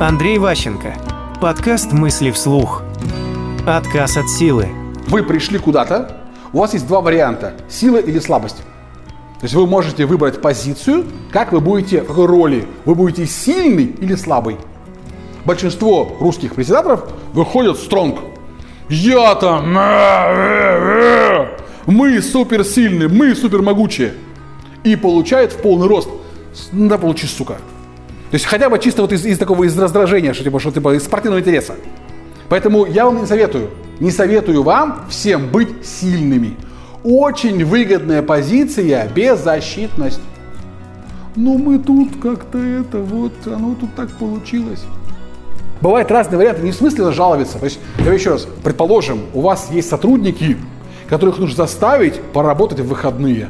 Андрей Ващенко. Подкаст «Мысли вслух». Отказ от силы. Вы пришли куда-то, у вас есть два варианта – сила или слабость. То есть вы можете выбрать позицию, как вы будете, в роли. Вы будете сильный или слабый. Большинство русских председаторов выходят стронг. Я там, мы суперсильные, мы супермогучие. И получают в полный рост. Да получи, сука. То есть хотя бы чисто вот из, из такого из раздражения, что типа, что типа из спортивного интереса. Поэтому я вам не советую, не советую вам всем быть сильными. Очень выгодная позиция – беззащитность. Ну мы тут как-то это вот, оно тут так получилось. Бывают разные варианты, не в смысле жаловаться. То есть, я еще раз, предположим, у вас есть сотрудники, которых нужно заставить поработать в выходные.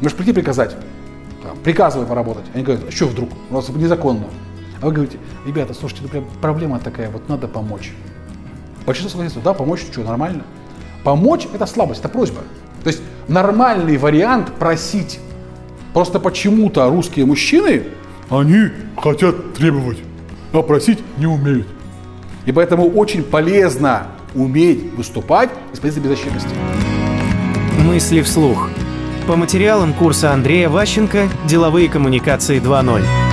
Можешь прийти приказать, там, приказывай поработать. Они говорят, а что вдруг, у вас незаконно. А вы говорите, ребята, слушайте, такая проблема такая, вот надо помочь. Большинство согласится, да, помочь, что, нормально. Помочь – это слабость, это просьба. То есть нормальный вариант просить. Просто почему-то русские мужчины, они хотят требовать, а просить не умеют. И поэтому очень полезно уметь выступать из позиции беззащитности. Мысли вслух. По материалам курса Андрея Ващенко «Деловые коммуникации 2.0».